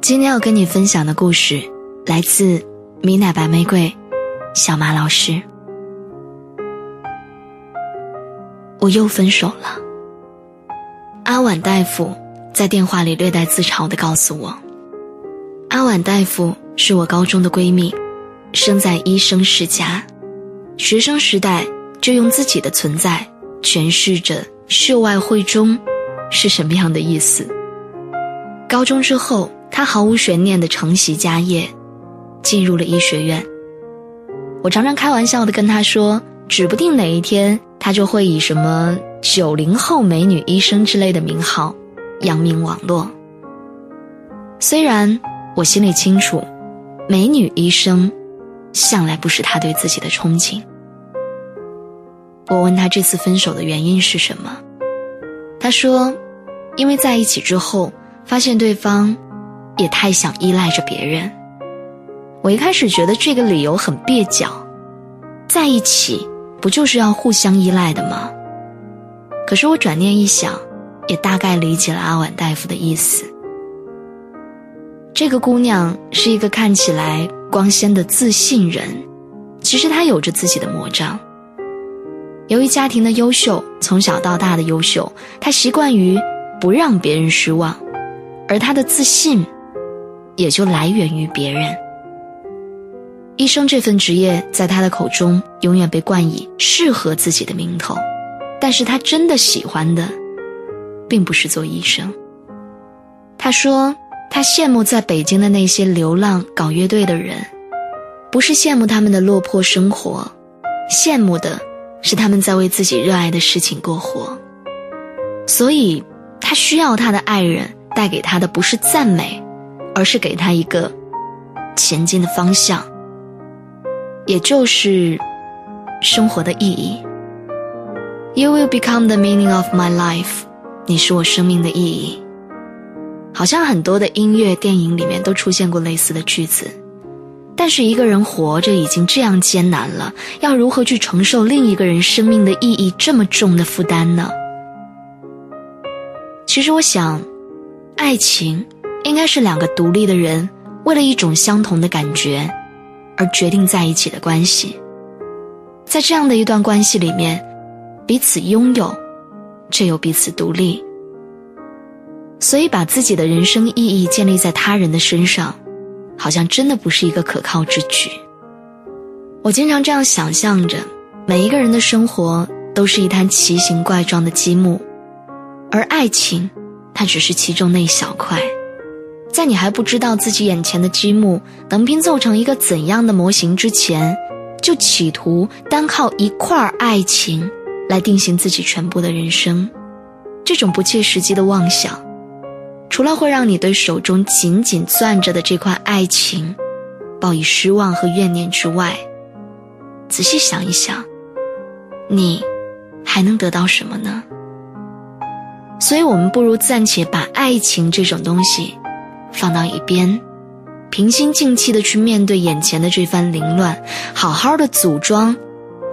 今天要跟你分享的故事来自米奶白玫瑰，小马老师。我又分手了。阿婉大夫在电话里略带自嘲地告诉我：“阿婉大夫是我高中的闺蜜，生在医生世家，学生时代就用自己的存在诠释着‘秀外慧中’是什么样的意思。高中之后。”他毫无悬念的承袭家业，进入了医学院。我常常开玩笑的跟他说，指不定哪一天他就会以什么“九零后美女医生”之类的名号扬名网络。虽然我心里清楚，美女医生向来不是他对自己的憧憬。我问他这次分手的原因是什么，他说，因为在一起之后发现对方。也太想依赖着别人。我一开始觉得这个理由很蹩脚，在一起不就是要互相依赖的吗？可是我转念一想，也大概理解了阿婉大夫的意思。这个姑娘是一个看起来光鲜的自信人，其实她有着自己的魔障。由于家庭的优秀，从小到大的优秀，她习惯于不让别人失望，而她的自信。也就来源于别人。医生这份职业，在他的口中永远被冠以适合自己的名头，但是他真的喜欢的，并不是做医生。他说，他羡慕在北京的那些流浪搞乐队的人，不是羡慕他们的落魄生活，羡慕的是他们在为自己热爱的事情过活。所以，他需要他的爱人带给他的不是赞美。而是给他一个前进的方向，也就是生活的意义。You will become the meaning of my life。你是我生命的意义。好像很多的音乐、电影里面都出现过类似的句子。但是一个人活着已经这样艰难了，要如何去承受另一个人生命的意义这么重的负担呢？其实我想，爱情。应该是两个独立的人，为了一种相同的感觉，而决定在一起的关系。在这样的一段关系里面，彼此拥有，却又彼此独立。所以，把自己的人生意义建立在他人的身上，好像真的不是一个可靠之举。我经常这样想象着：每一个人的生活都是一滩奇形怪状的积木，而爱情，它只是其中那一小块。在你还不知道自己眼前的积木能拼凑成一个怎样的模型之前，就企图单靠一块爱情来定型自己全部的人生，这种不切实际的妄想，除了会让你对手中紧紧攥着的这块爱情报以失望和怨念之外，仔细想一想，你还能得到什么呢？所以，我们不如暂且把爱情这种东西。放到一边，平心静气的去面对眼前的这番凌乱，好好的组装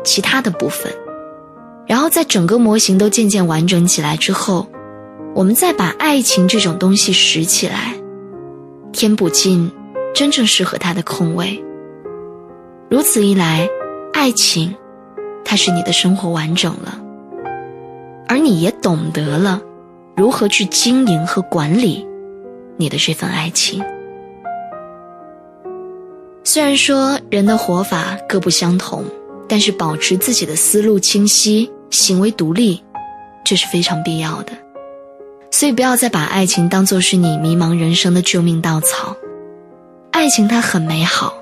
其他的部分，然后在整个模型都渐渐完整起来之后，我们再把爱情这种东西拾起来，填补进真正适合它的空位。如此一来，爱情，它使你的生活完整了，而你也懂得了如何去经营和管理。你的这份爱情，虽然说人的活法各不相同，但是保持自己的思路清晰、行为独立，这是非常必要的。所以不要再把爱情当做是你迷茫人生的救命稻草。爱情它很美好，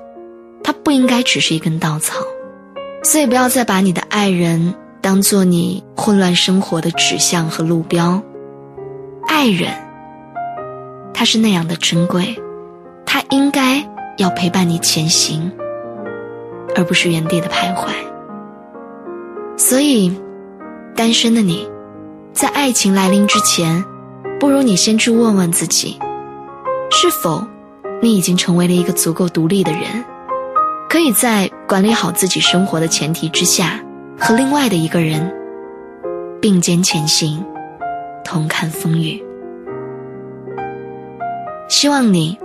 它不应该只是一根稻草。所以不要再把你的爱人当做你混乱生活的指向和路标。爱人。他是那样的珍贵，他应该要陪伴你前行，而不是原地的徘徊。所以，单身的你，在爱情来临之前，不如你先去问问自己，是否你已经成为了一个足够独立的人，可以在管理好自己生活的前提之下，和另外的一个人并肩前行，同看风雨。希望你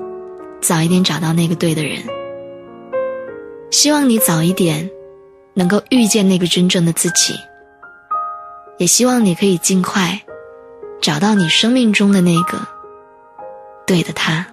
早一点找到那个对的人，希望你早一点能够遇见那个真正的自己，也希望你可以尽快找到你生命中的那个对的他。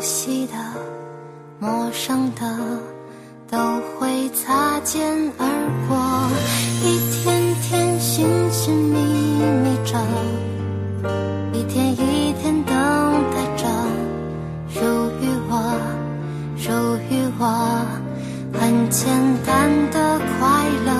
熟悉的、陌生的都会擦肩而过，一天天寻寻觅觅着，一天一天等待着，属于我，属于我，很简单的快乐。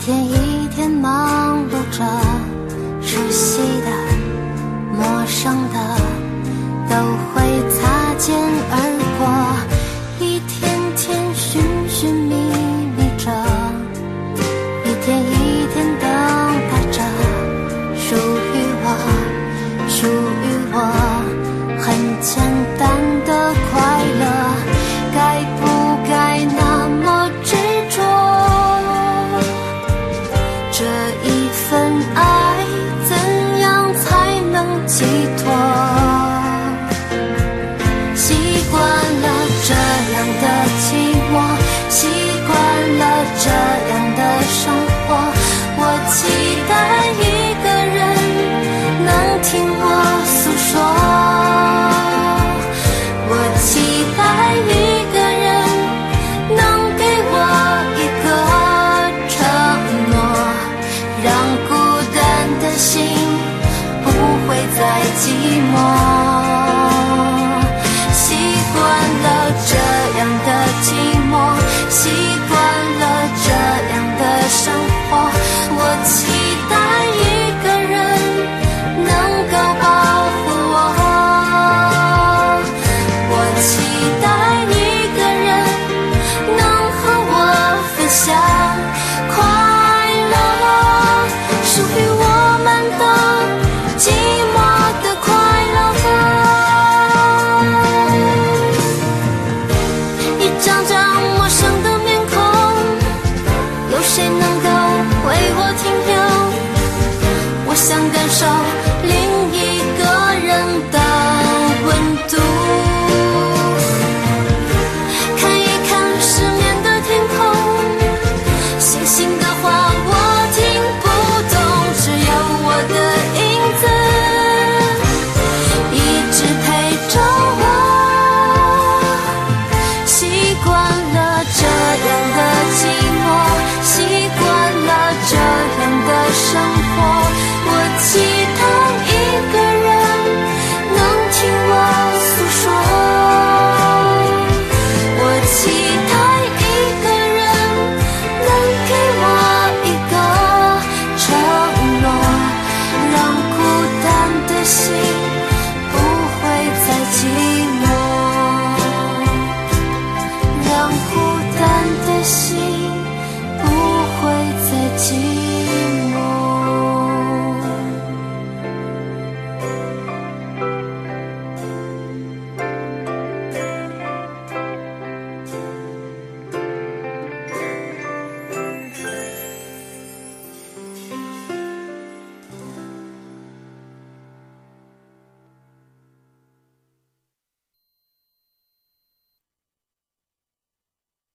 一天一天忙碌着。寄托